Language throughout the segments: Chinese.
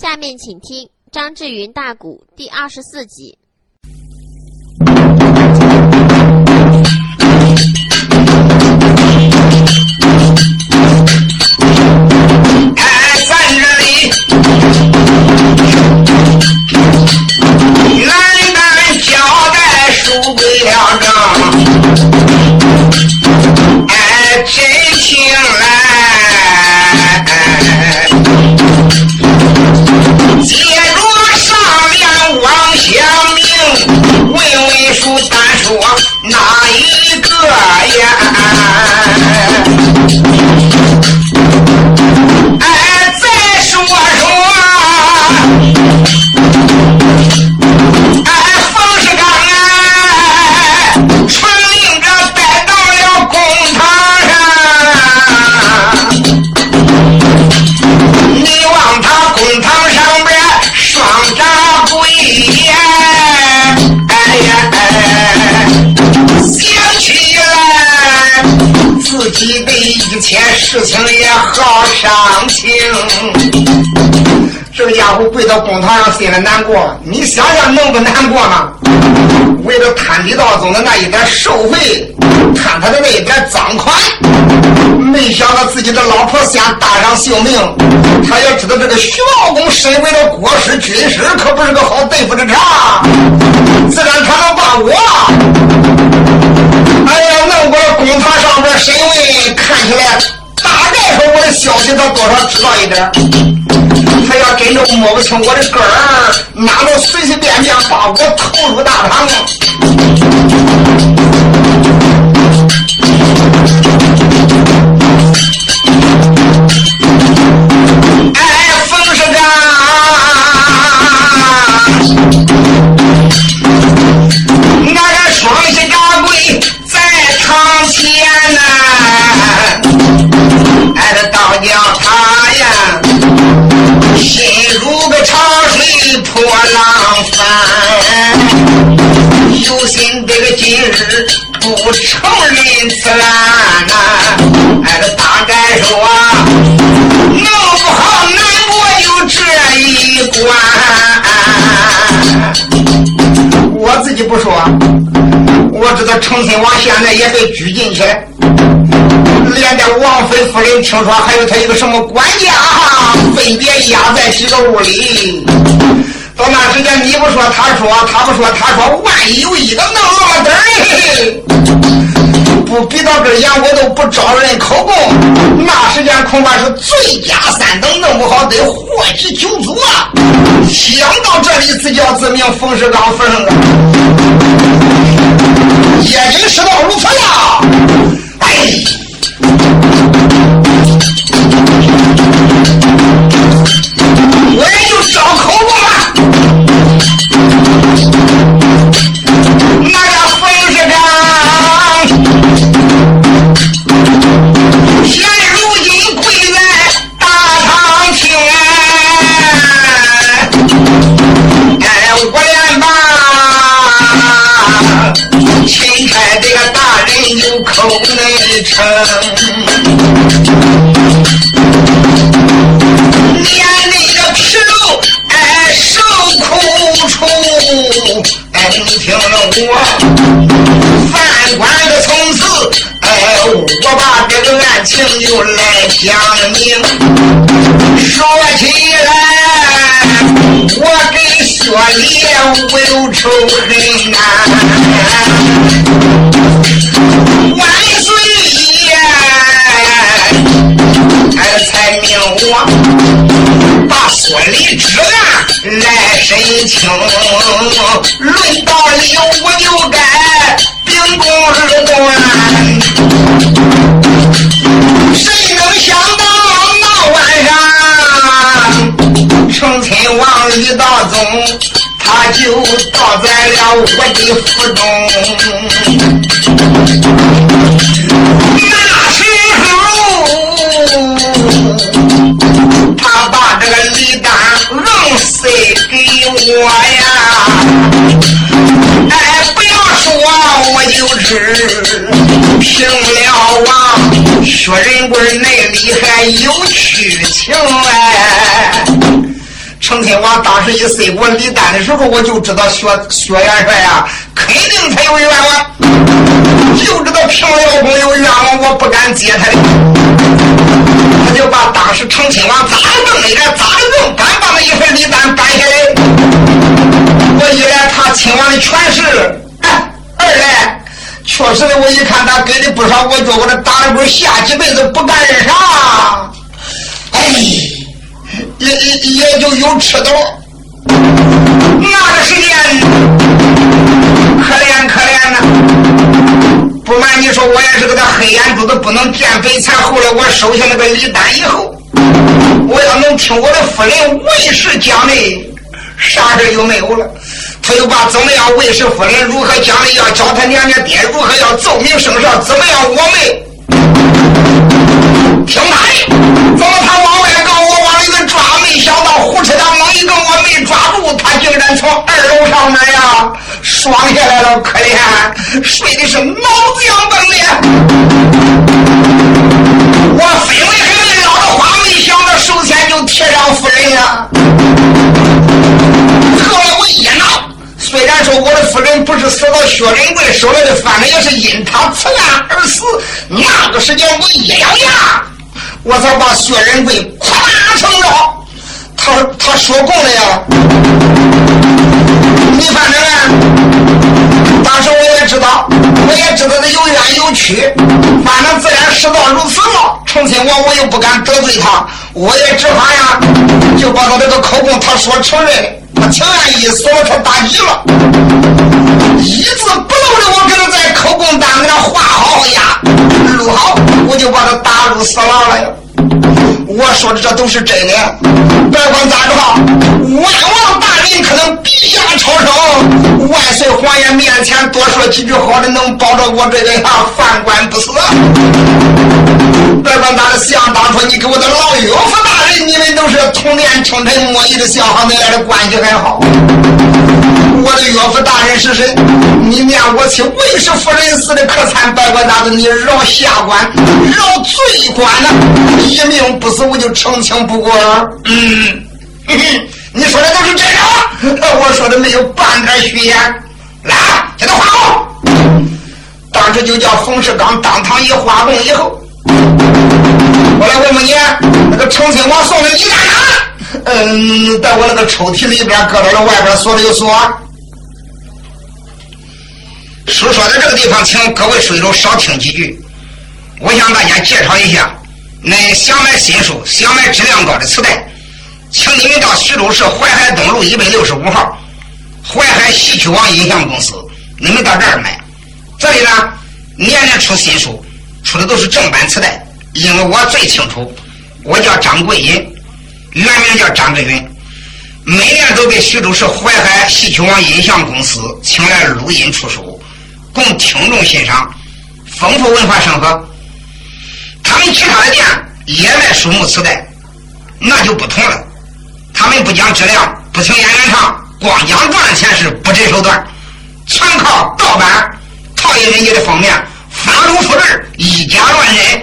下面请听张志云大鼓第二十四集。情。这个家伙跪到公堂上，心里难过。你想想，能不难过吗？为了贪李道宗的那一点受贿，贪他的那一点赃款，没想到自己的老婆先搭上性命。他要知道这个徐茂公身为了国师军师，可不是个好对付的茬。自然他能把我，哎呀，弄过来公堂上边审问，看起来消息他多少知道一点。他要跟着摸不清我的根儿，哪能随随便便把我投入大堂不承认此案呐、哎，这大概说啊，弄不好难过就这一关。我自己不说，我知道成亲王现在也被拘禁起来。连带王妃夫人听说还有他一个什么管家，分别压在几个屋里。到那时间，你不说他说，他不说他说，万一有一个弄那么点儿，不逼到根眼，我都不招人口供。那时间恐怕是罪加三等，弄不好得祸及九族啊！想到这里，自叫自命，冯世刚，冯世刚，也真是到如此呀！哎。情又来讲明。说起来，我跟薛烈无有仇恨呐、万岁爷，才命我。把所里之案来申请，我的府中。亲王当时一塞过李丹的时候，我就知道薛薛元帅呀，肯定他有冤枉，就知道平辽公有冤枉，我不敢接他的。他就把当时成亲王砸的更厉害，砸的更敢把那一份礼单搬下来。我一来他亲王的权势，二来确实的，我一看他给的不少，我觉我这打了滚，下几辈子不干啥。哎。也也也就有吃的你说，我也是个黑眼珠子，不能见翡翠。后来我收下那个礼单以后，我要能听我的夫人魏氏讲的，啥事就没有了。他又把怎么样魏氏夫人如何讲的，要教他娘家爹如何要奏明圣上，怎么样我们听他的，怎么他往外告我往里头抓。没想到胡扯他猛一个，我没抓住，他竟然从二楼上面呀爽下来了，可怜，睡的是脑浆崩的。我分为黑的老的话，没想到首先就贴上夫人呀。后来我一闹，虽然说我的夫人不是死到薛仁贵手里的，反正也是因他此案而死。那个时间我一咬牙，我才把薛仁贵咵成了。他说过了呀，你反正呢，当时我也知道，我也知道他有冤有屈，反正自然事到如此了。成亲王我又不敢得罪他，我也只好呀，就把他这个口供他说承认，他情愿意死了，他打急了，一字不漏的我给他在口供单给他画好呀，录好，我就把他打入死牢了呀。我说的这都是真的，别管咋着，万王大人可能陛下超生，万岁皇爷面前多说几句好的，能保着我这个呀犯官不死。别管咋的，想当初你给我的老岳父大人，你们都是同年称臣，莫逆的相好，恁俩的关系还好。我的岳父大人是谁？你念我妻魏氏夫人死的可惨，别管咋的，你饶下官，饶罪官呐，一命不死。我就澄清不过了，嗯，你说的都是真的，我说的没有半点虚言。来，给他画好。当时就叫冯世刚当堂一画供以后，我来问问你，那个成亲王送的礼单呢？嗯，在我那个抽屉里边搁到了，外边锁了有锁。书说的这个地方，请各位水手少听几句，我向大家介绍一下。恁想买新书，想买质量高的磁带，请你们到徐州市淮海东路一百六十五号淮海戏曲网音像公司，你们到这儿买。这里呢，年年出新书，出的都是正版磁带。因为我最清楚，我叫张桂银，原名叫张志云，每年都给徐州市淮海戏曲网音像公司请来录音出书，供听众欣赏，丰富文化生活。他们其他的店也卖书目磁带，那就不同了。他们不讲质量，不请演员唱，光讲赚钱是不择手段，全靠盗版，套印人家的封面，翻录复制，以假乱真，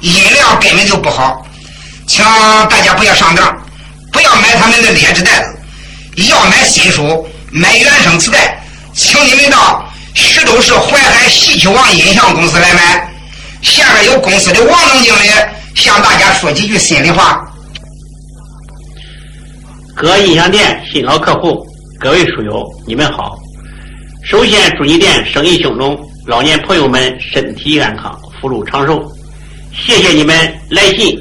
音量根本就不好。请大家不要上当，不要买他们的劣质袋子。要买新书，买原声磁带，请你们到徐州市淮海戏曲网音像公司来买。下面由公司的王总经理向大家说几句心里话。各音响店新老客户，各位书友，你们好。首先祝你店生意兴隆，老年朋友们身体安康，福禄长寿。谢谢你们来信，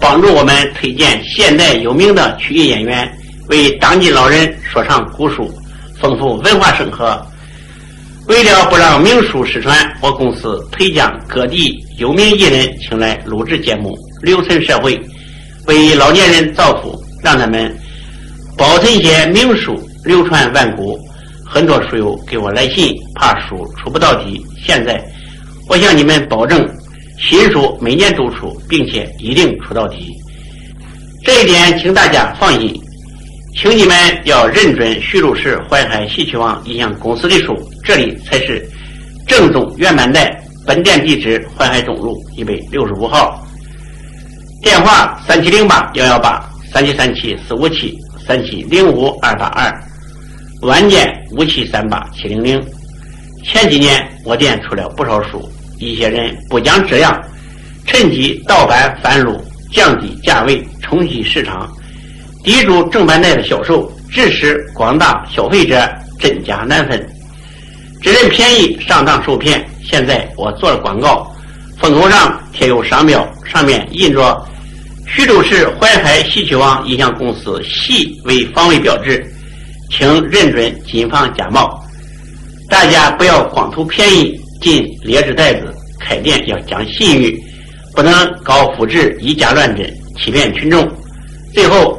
帮助我们推荐现代有名的曲艺演员，为当今老人说唱古书，丰富文化生活。为了不让名书失传，我公司推将各地有名艺人请来录制节目，留存社会，为老年人造福，让他们保存些名书，流传万古。很多书友给我来信，怕书出不到底。现在，我向你们保证，新书每年都出，并且一定出到底。这一点，请大家放心。请你们要认准徐州市淮海戏曲网音像公司的书，这里才是正宗原版带。本店地址：淮海东路一百六十五号，电话：三七零八幺幺八三七三七四五七三七零五二八二，晚间五七三八七零零。前几年我店出了不少书，一些人不讲质量，趁机盗版翻录，降低价位，冲击市场，抵住正版带的销售，致使广大消费者真假难分。只认便宜上当受骗。现在我做了广告，封口上贴有商标，上面印着徐州市淮海戏曲网音像公司戏为防伪标志，请认准，谨防假冒。大家不要光图便宜进劣质袋子，开店要讲信誉，不能搞复制、以假乱真，欺骗群众。最后，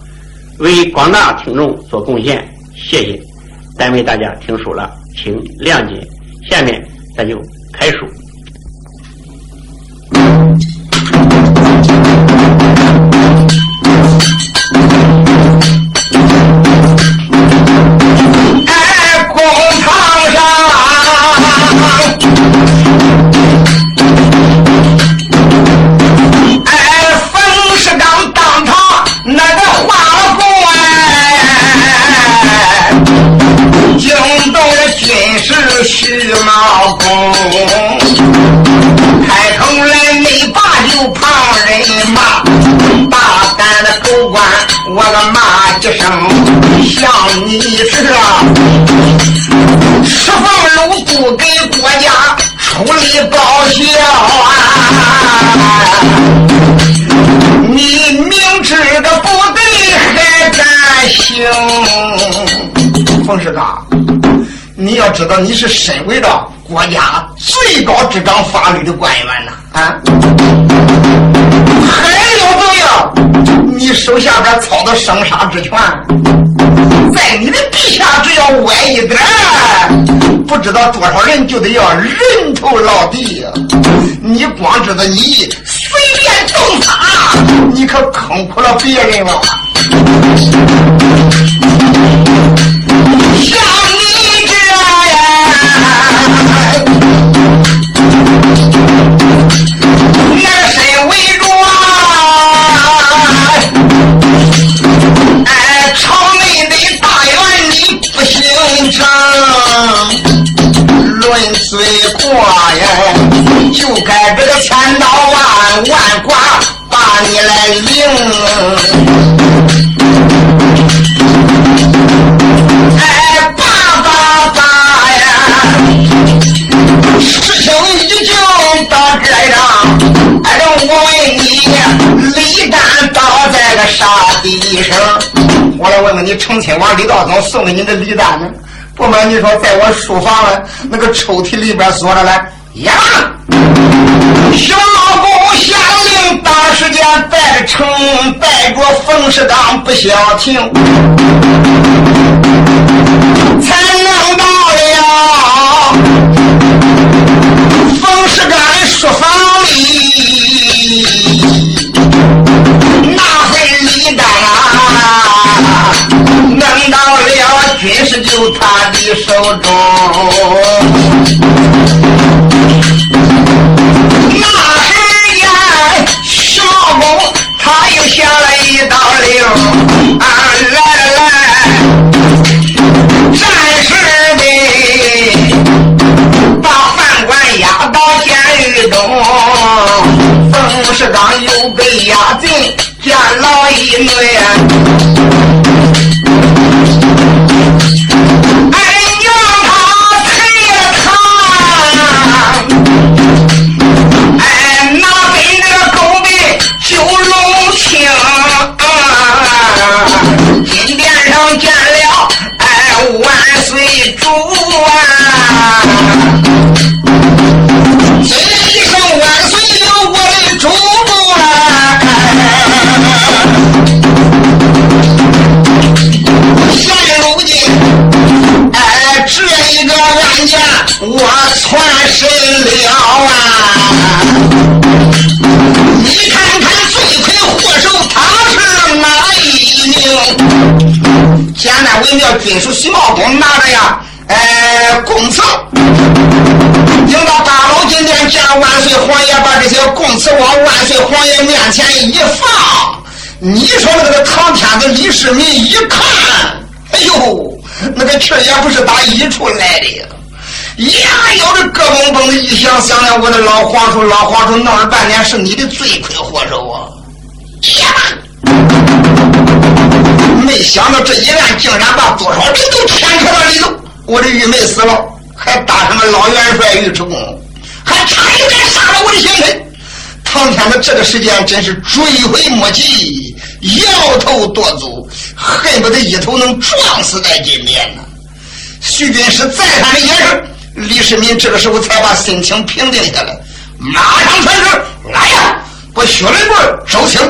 为广大听众做贡献。谢谢，单位大家听书了，请谅解。下面。咱就开书。像你是啊，释放禄不给国家出力报销啊！你明知个不对还敢行？冯世刚，你要知道你是身为了国家最高执掌法律的官员呐啊！还有你手下边操的生杀之权？在你的地下，只要歪一点不知道多少人就得要人头落地。你光知道你随便动他，你可坑苦了别人了。就该这个千刀万万剐把你来领。哎，爸爸爸呀，事情已经到这样，哎，我问你，李丹倒在个啥地上？我来问问你，成亲王李道宗送给你的礼单呢？不瞒你说，在我书房那个抽屉里边锁着嘞。呀，小公下令，当时间带着城，带着冯世刚不消停，才弄到了冯世刚的书房里，那份礼单，弄到了军师就他的手中。老一内。今家我全身了啊，你看看罪魁祸首他是哪一名？简单微妙，军属徐茂公拿着呀。哎，供词。应到大牢今天见万岁皇爷，把这些供词往万岁皇爷面前一放，你说那个唐天子李世民一看，哎呦，那个气也不是打一处来的。呀，有的咯嘣嘣的一响，想想我的老黄叔，老黄叔闹了半天是你的罪魁祸首啊！呀，没想到这一案竟然把多少人都牵扯到里头。我的玉梅死了，还搭上了老元帅尉迟恭，还差一点杀了我的贤臣。唐天子这个时间真是追悔莫及，摇头跺足，恨不得一头能撞死在地面呢。徐军师再三的解释，李世民这个时候才把心情平定下来，马上传旨来呀，把薛仁贵、收清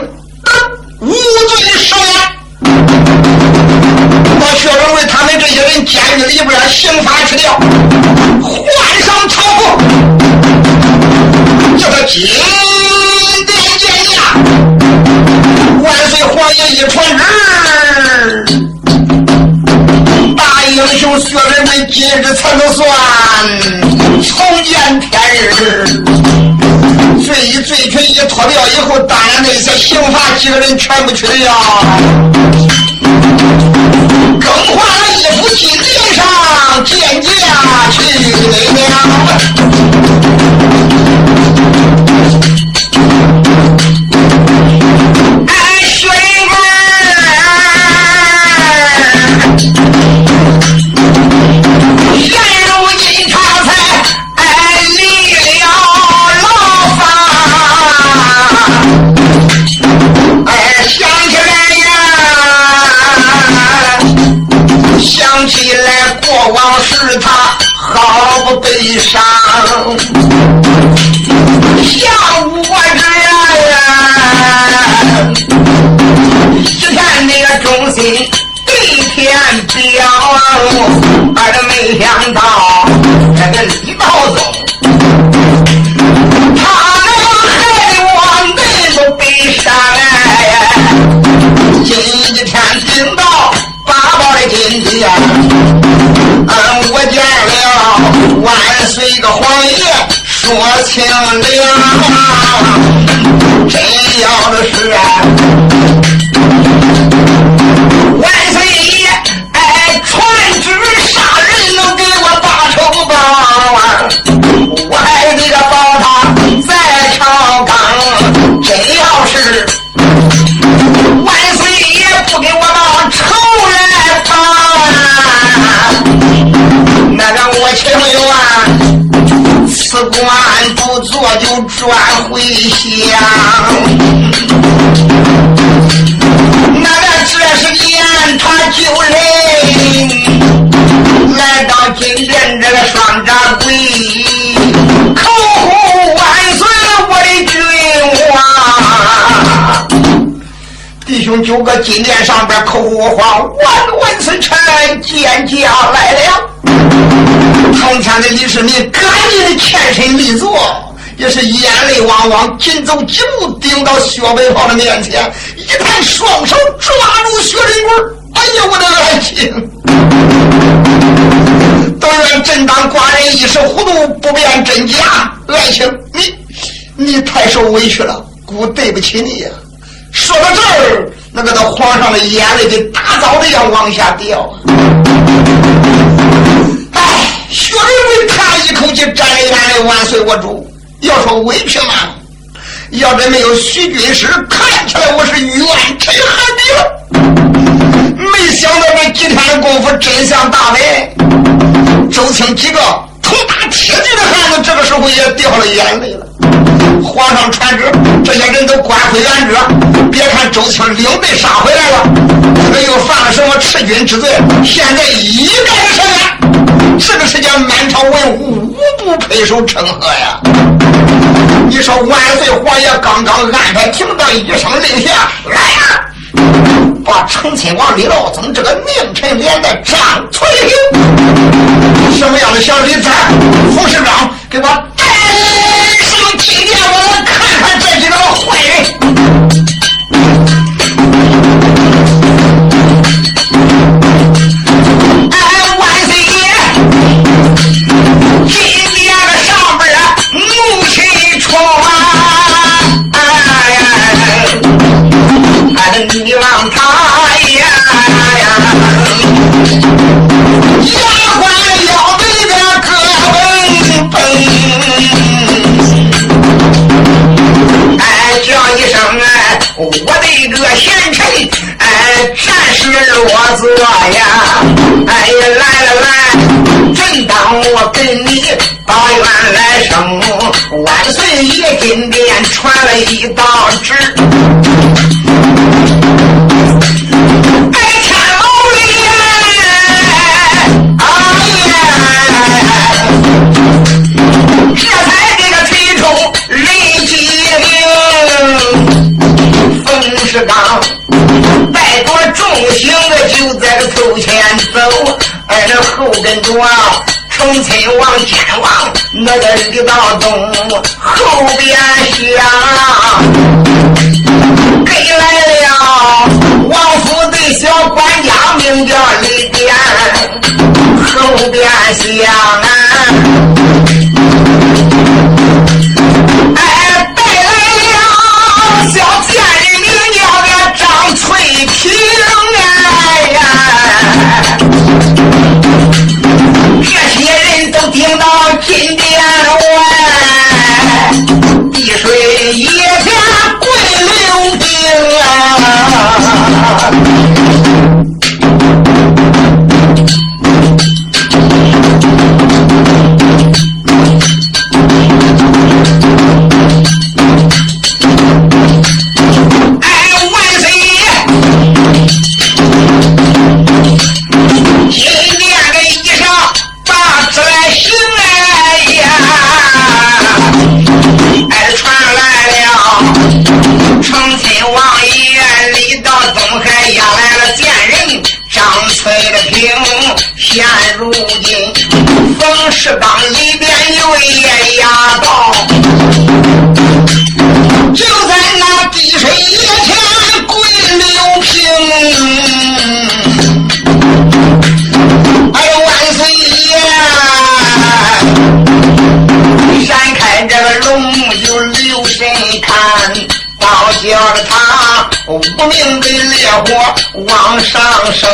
无罪释放，把薛仁贵他们这些人监狱里边刑罚去掉，换上朝服，叫他进。万岁皇爷一传旨，大英雄薛仁贵今日才能算。重见天日。罪衣罪群一脱掉以后，当然那些刑罚几个人全部去了，更换了衣服金殿上见驾去了。我清了，真要的是啊，有个金殿上边口呼我话，万万岁臣见驾来了。堂前的李世民赶紧的欠身立坐，也是眼泪汪汪，紧走几步，顶到薛北豹的面前，一抬双手抓住薛仁贵哎呀，我的爱卿！都愿朕当寡人一时糊涂，不辨真假。爱卿，你你太受委屈了，姑对不起你呀。说到这儿，那个皇上的眼泪跟大枣子一样往下掉。哎。薛仁贵叹一口气，沾着眼泪，万岁我主。要说委屈嘛，要真没有徐军师，看起来我是冤沉海底了。没想到这几天的功夫，真相大白。周青几个头打铁骑的汉子，这个时候也掉了眼泪了。皇上传旨，这些人都官回原职。别看周青领队杀回来了，这又犯了什么弑君之罪？现在一概的赦免。这个时间满朝文武无不拍手称贺呀！你说万岁皇爷刚刚安排停当，一声令下，来呀，把成亲王李老宗这个佞臣连带张翠萍，什么样的小李子？副市长，给我带今天我来看看这几个坏人哎万岁爷今天个上班木起床哎哎你望他崇亲王、监王那个李道东后边响，给来了王府的小管家，名叫李典，后边响声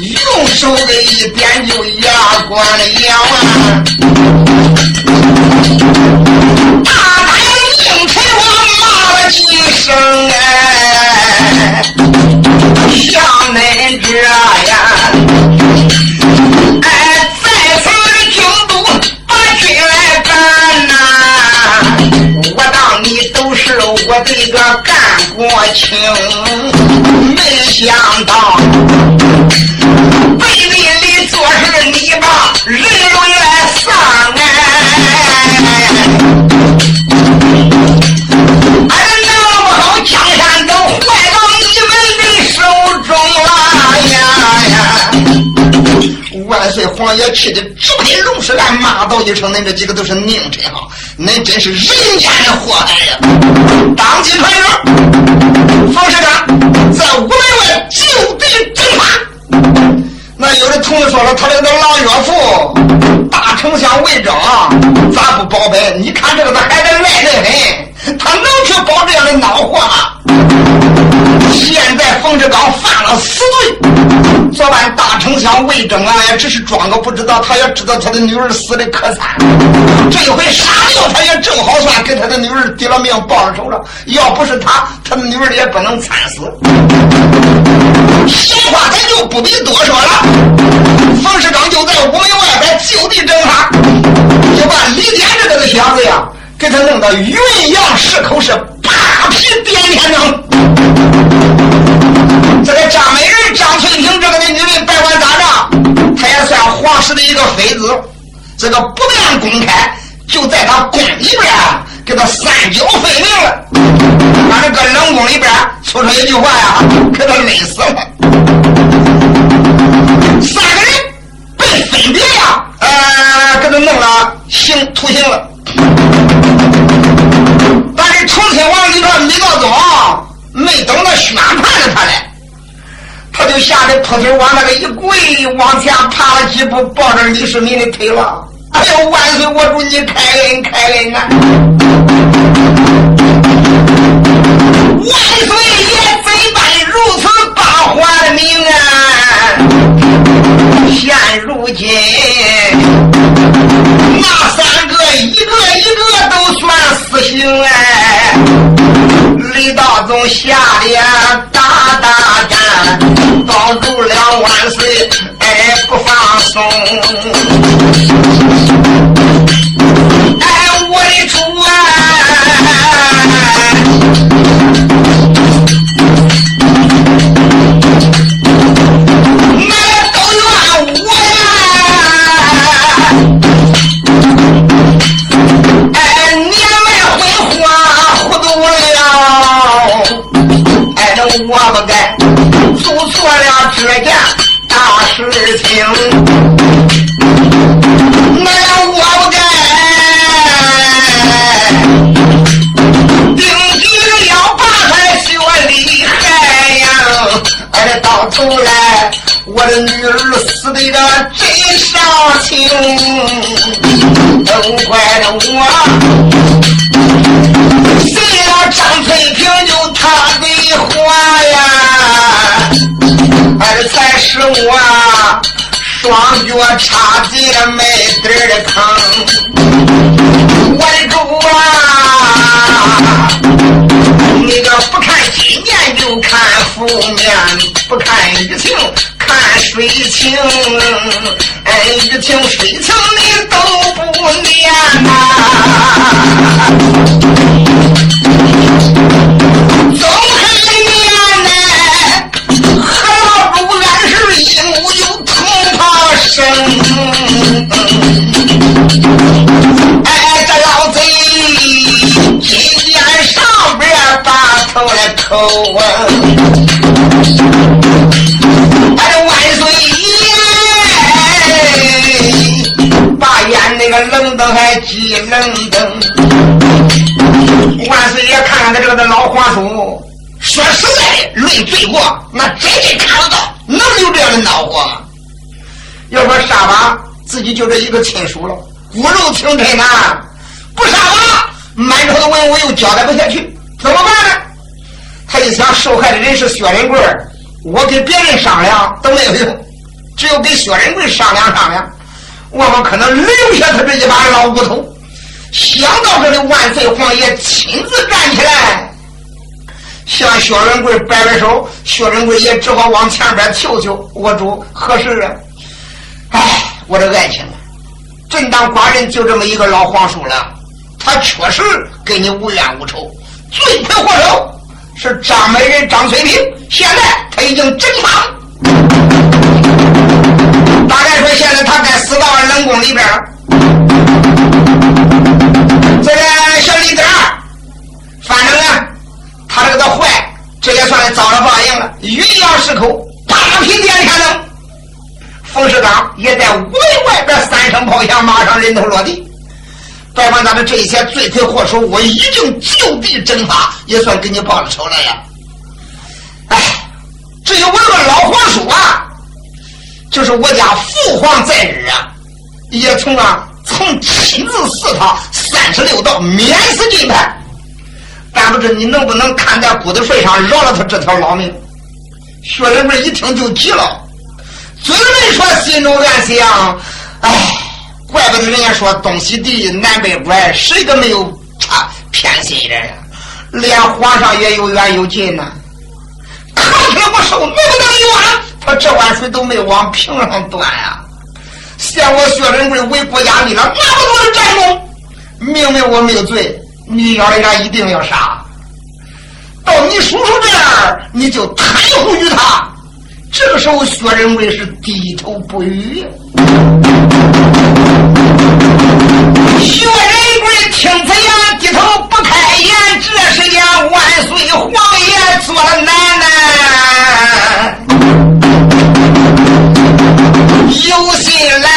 右手的一边就压关了腰啊大胆硬扯我骂了几声哎像恁这样哎在此的京都把军来干呐我当你都是我的个干国情岁皇爷气的直拍龙舌兰，骂道一声：“恁这几个都是佞臣啊！”恁真是人间的祸害呀！当今大丞相魏征啊，也只是装个不知道，他也知道他的女儿死的可惨。这回杀掉他也正好算给他的女儿抵了命报了仇了。要不是他，他的女儿也不能惨死。闲话咱就不必多说了。冯世刚就在屋门外边就地正法，就把李典这个小子呀，给他弄到云阳石口是这个不便公开，就在他宫里边给他三脚废命了。把这个冷宫里边说出一句话呀，给他累死了。三个人被分别呀，呃，给他弄了刑徒刑了。但是重庆王里边李道宗没等到宣判了他嘞。他就吓得扑腿往那个一跪，往前爬了几步，抱着李世民的腿了。哎呦，万岁！我祝你开恩开恩啊！万岁爷怎办如此大还命啊？现如今那三个一个一个都算死刑哎！李道宗下的大大战。保住了万岁，哎，不放松。哎，我的主啊双脚插进了没底儿的坑。我的主啊，你个不看今年就看负面，不看雨情。看水情，哎，雨情水情把头来抠啊。冷的还急冷灯，万岁爷看看他这个老皇叔，说实在的，论罪过，那真是看不到，能有这样的恼火吗？要说杀吧，自己就这一个亲属了，骨肉情深呐，不杀吧，满朝的文武又交代不下去，怎么办呢？他一想，受害的人是薛仁贵，我跟别人商量都没有用，只有跟薛仁贵商量商量。我们可能留下他这一把老骨头。想到这里，万岁皇爷亲自站起来，向薛仁贵摆摆手。薛仁贵也只好往前边求求我主何事啊？哎，我的爱情啊！真当寡人就这么一个老皇叔了，他确实跟你无冤无仇，罪魁祸首是张美人张翠萍，现在他已经正堂。大概说，现在他该死到冷宫里边了。这个小李子反正呢，他这个的坏，这也算是遭了报应了。云阳石口，大皮颠天灯。冯世刚也在屋外边三声炮响，马上人头落地。别管咱们这一些罪魁祸首，我已经就地正法，也算给你报了仇了呀。哎，至于我这个老皇叔啊。就是我家父皇在日啊，也从啊曾亲自赐他三十六道免死金牌，但不知你能不能看在骨头份上饶了他这条老命？薛仁贵一听就急了，嘴没说，心中暗想：哎，怪不得人家说东西地南北拐，谁个没有差偏心人呀？连皇上也有远有近呐，抗天不受，能不能冤？他这碗水都没往瓶上端呀！嫌我薛仁贵为国家立了那么多的战功，明明我没有罪，你要人一定要杀。到你叔叔这儿，你就袒护于他。这个时候，薛仁贵是低头不语。薛仁贵听此言，低头不开言。这时间，万岁皇爷做了奶奶。有心来，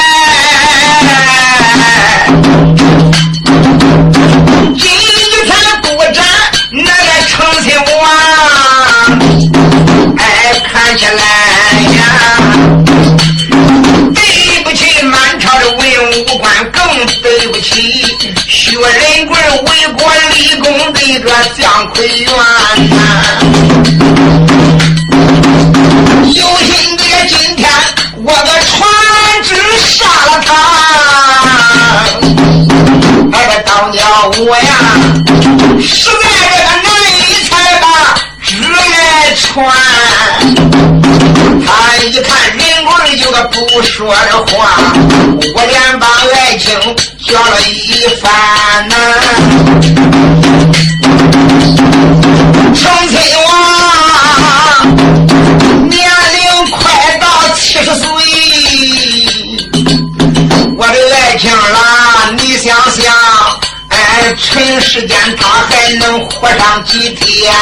时，间他还能活上几天？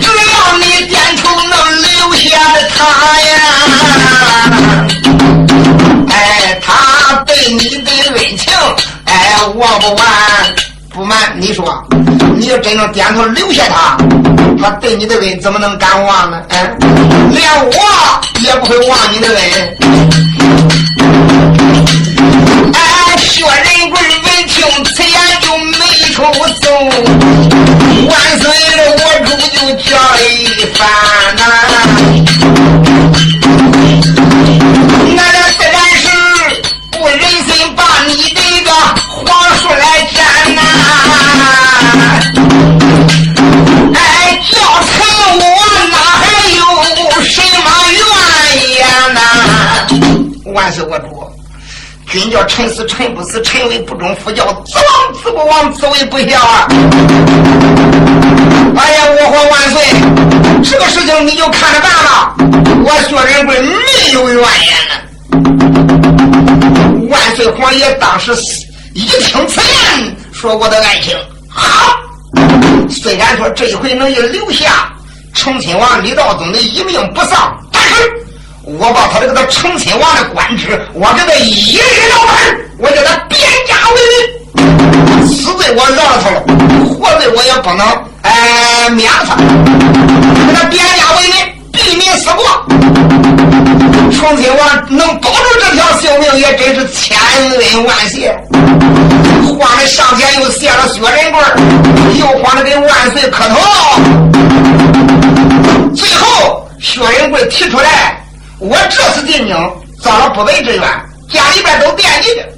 只要你点头能留下的他呀，哎，他对你的恩情，哎，忘不完。不瞒你说，你要真能点头留下他，他对你的恩怎么能敢忘呢？哎，连我也不会忘你的恩。呐？万岁，我主，君叫臣死臣不死，臣为不忠；父叫子亡子不亡，子为不孝啊！哎呀，我皇万岁，这个事情你就看着办吧。我薛仁贵没有怨言呢。万岁皇爷当时一听此言，说我的爱情好。虽然说这一回能留下成亲王李道宗的一命不丧，我把他这个他成亲王的官职，我给他一日了本，我叫他贬家为民。死罪我饶了他了，活罪我也不能哎免他，给他贬家为民，避免死过。成亲王能保住这条性命，也真是千恩万谢。慌的上前又谢了薛仁贵，又慌的给万岁磕头。最后薛仁贵提出来，我这次进京遭了不为之冤，家里边都惦记着，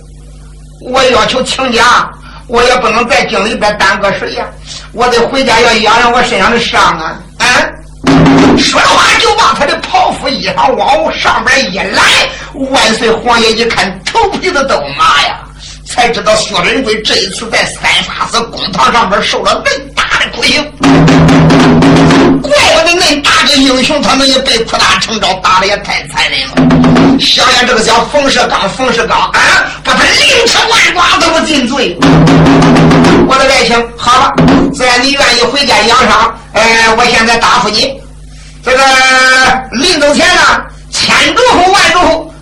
我要求请假，我也不能在京里边耽搁谁呀，我得回家要养养我身上的伤啊！啊！说话就把他的袍服衣裳往上边一来，万岁皇爷一看，头皮子都麻呀！才知道薛仁贵这一次在三法寺公堂上边受了恁大的苦刑，怪不得恁大个英雄，他们也被扩大成招打的也太残忍了。想想这个叫冯世刚，冯世刚啊，把他凌迟万剐都不尽罪。我的爱情，好了，既然你愿意回家养伤，哎，我现在答复你，这个临走前呢，千嘱咐万嘱咐。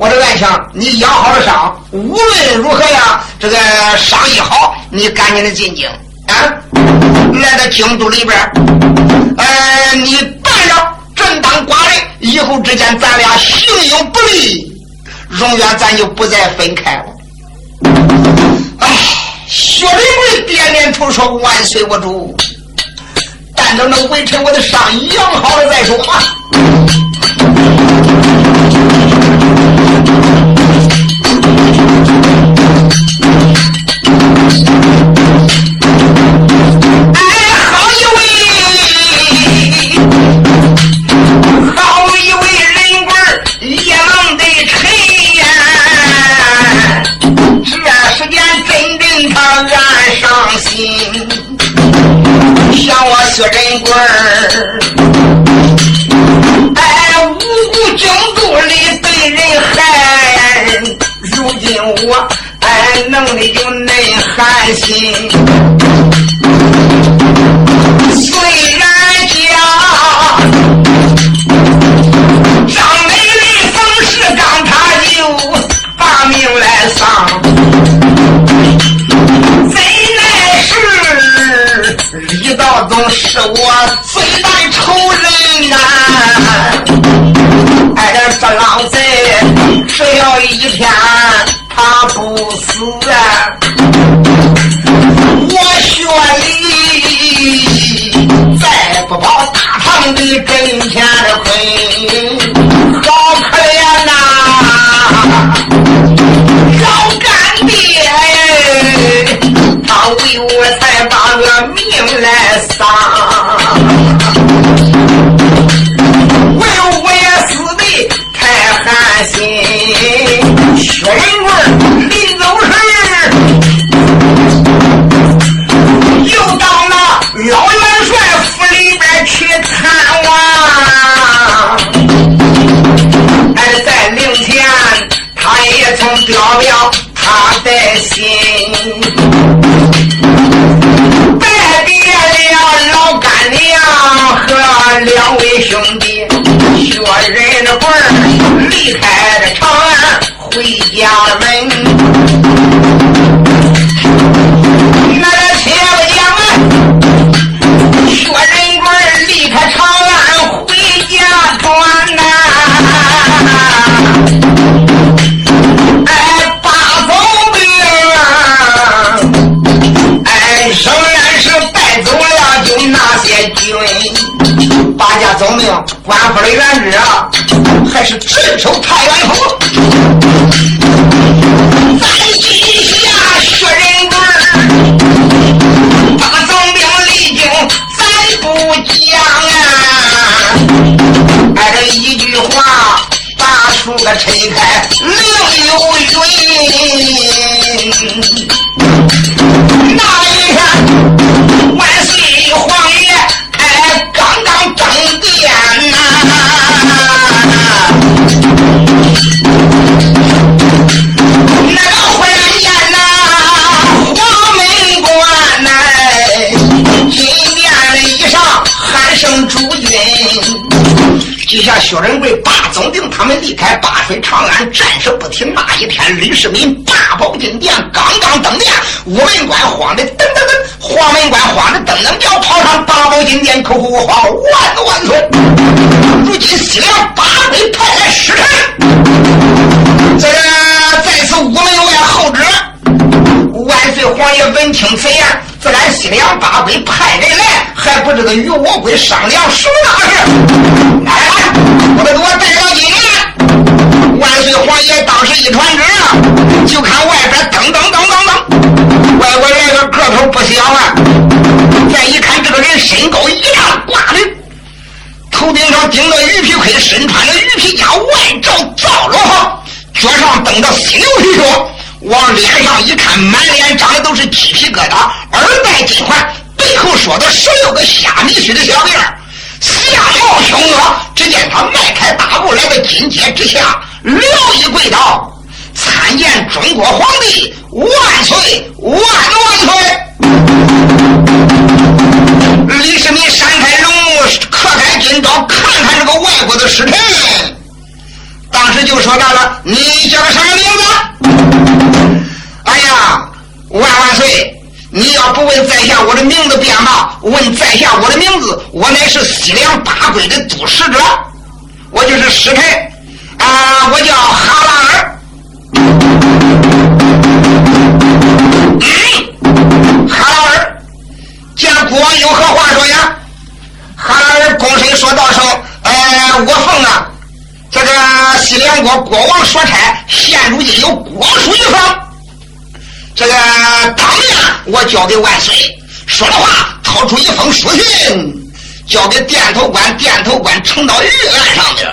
我的爱情，你养好了伤，无论如何呀，这个伤一好，你赶紧的进京啊，来到京都里边呃，你办了正当寡人，以后之间咱俩行有不利，永远咱就不再分开了。哎，薛仁贵点点头说：“万岁，我主，但等那微臣我的伤养好了再说啊。”遵命，官府的原旨啊，还是镇守太原府。在地下薛仁贵，大总兵李靖，咱不讲啊。挨着一句话，把出个陈开离开八水长安，战事不停。那一天，李世民八宝金殿刚刚登殿，五门关慌的噔噔噔，黄门关慌的噔噔叫，跑上八宝金殿，口呼号万万岁！如今西凉八鬼派来使臣，这个在此五门外候旨。万岁皇爷闻听此言，自然西凉八鬼派人来，还不知道与我鬼商量什么大事。来来，我们给我带上金殿。万岁皇爷当时一传旨，就看外边噔噔噔噔噔，外国人个个头不小啊。再一看这个人身高一丈，挂的头顶上顶着鱼皮盔，身穿着鱼皮甲，外罩皂罗袍，脚上蹬着犀牛皮靴。往脸上一看，满脸长的都是鸡皮疙瘩，耳戴金环，背后说的十六个虾米须的小辫儿，好凶恶。只见他迈开大步来到金阶之下，撩衣跪倒，参见中国皇帝万岁万万岁！李世民闪开龙目，磕开金刀，看看这个外国的使臣，当时就说到了：“你叫个什么名字？”哎呀，万万岁！你要不问在下我的名字便罢，问在下我的名字，我乃是西凉八鬼的都使者，我就是使臣啊，我叫哈拉尔。哈拉尔，见国王有何话说呀？哈拉尔躬身说道声：“呃，我奉啊，这个西凉国国王所差，现如今有国书一封。”这个当面我交给万岁，说的话掏出一封书信，交给殿头官，殿头官呈到御案上面。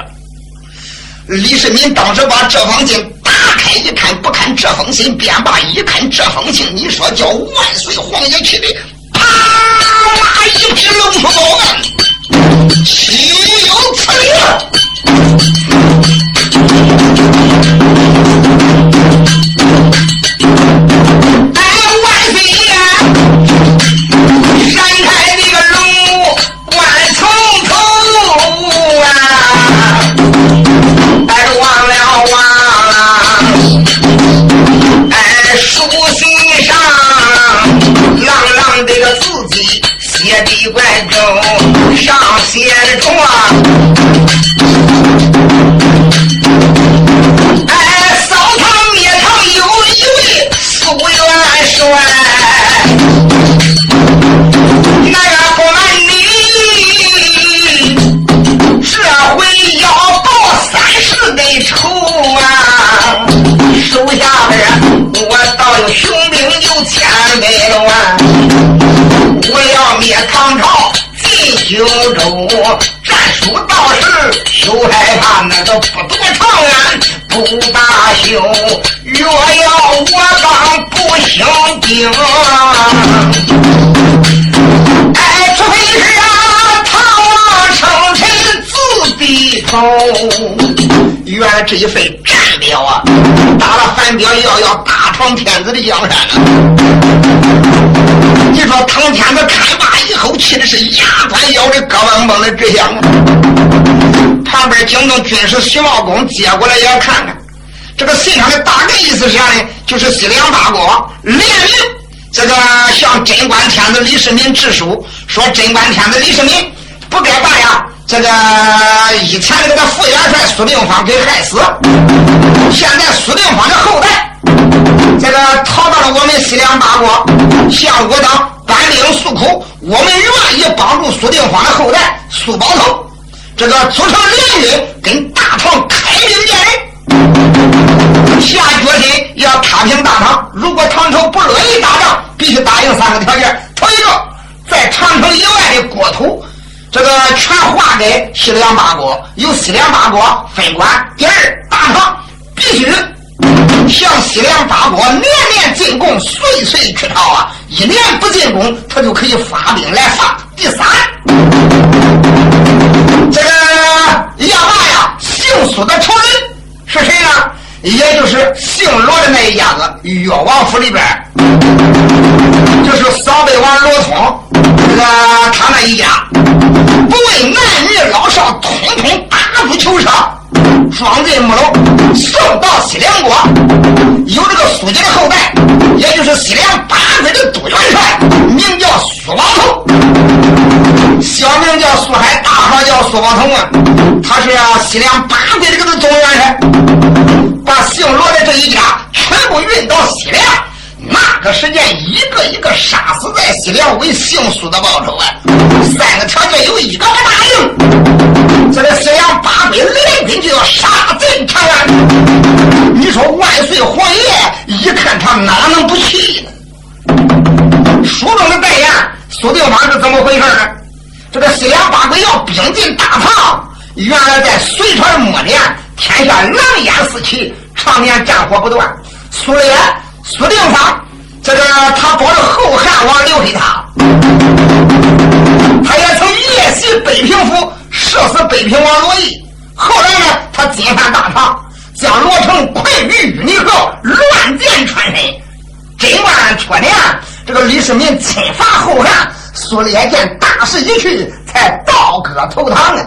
李世民当时把这封信打开一看，不看这封信便罢，一看这封信，你说叫万岁皇爷气的，啪啦一匹龙出高门，岂这一份战表啊，打了反表要要大唐天子的江山啊。你说唐天子看罢以后，气的是牙关咬的咯嘣嘣的直响。旁边京东军师徐茂公接过来也要看看，这个信上的大概意思是啥呢？就是西凉八国联名，这个向贞观天子李世民致书，说贞观天子李世民不该罢呀这个以前的这个副元帅苏定方给害死，现在苏定方的后代这个逃到了我们西凉八国，向我党搬兵诉苦，我们愿意帮助苏定方的后代苏宝通。这个组成联军跟大唐开兵见人，下决心要踏平大唐。如果唐朝不乐意打仗，必须答应三个条件：头一个，在长城以外的国土，这个全划给西凉八国，由西凉八国分管；第二，大唐必须向西凉八国年年进贡，岁岁去讨啊！一年不进贡，他就可以发兵来伐。第三。这个要骂呀，姓苏的仇人是谁呢？也就是姓罗的那一家子，越王府里边，就是扫北王罗通，这个他那一家，不为男女老少，统统打入囚车，装进木楼，送到西凉国。有这个苏家的后代，也就是西凉八国的都元帅，名叫苏王通，小名叫苏海。大号叫苏宝通啊，他是西凉八国这个总元帅，把姓罗的这一家全部运到西凉。那个时间，一个一个杀死在西凉，为姓苏的报仇啊！三个条件有一个不答应，这个西凉八国联军就要杀进长安。你说万岁皇爷一看他哪能不气呢？书中的代言苏定方是怎么回事呢？这个西凉八国要兵进大唐，原来在隋朝末年，天下狼烟四起，常年战火不断。苏烈、苏定方，这个他保着后汉王留给他，他也曾夜袭北平府，射死北平王罗毅。后来呢，他进犯大唐，将罗成困于淤泥河，乱箭穿身。贞观初年，这个李世民侵伐后汉。苏烈见大势已去，才倒戈投唐啊！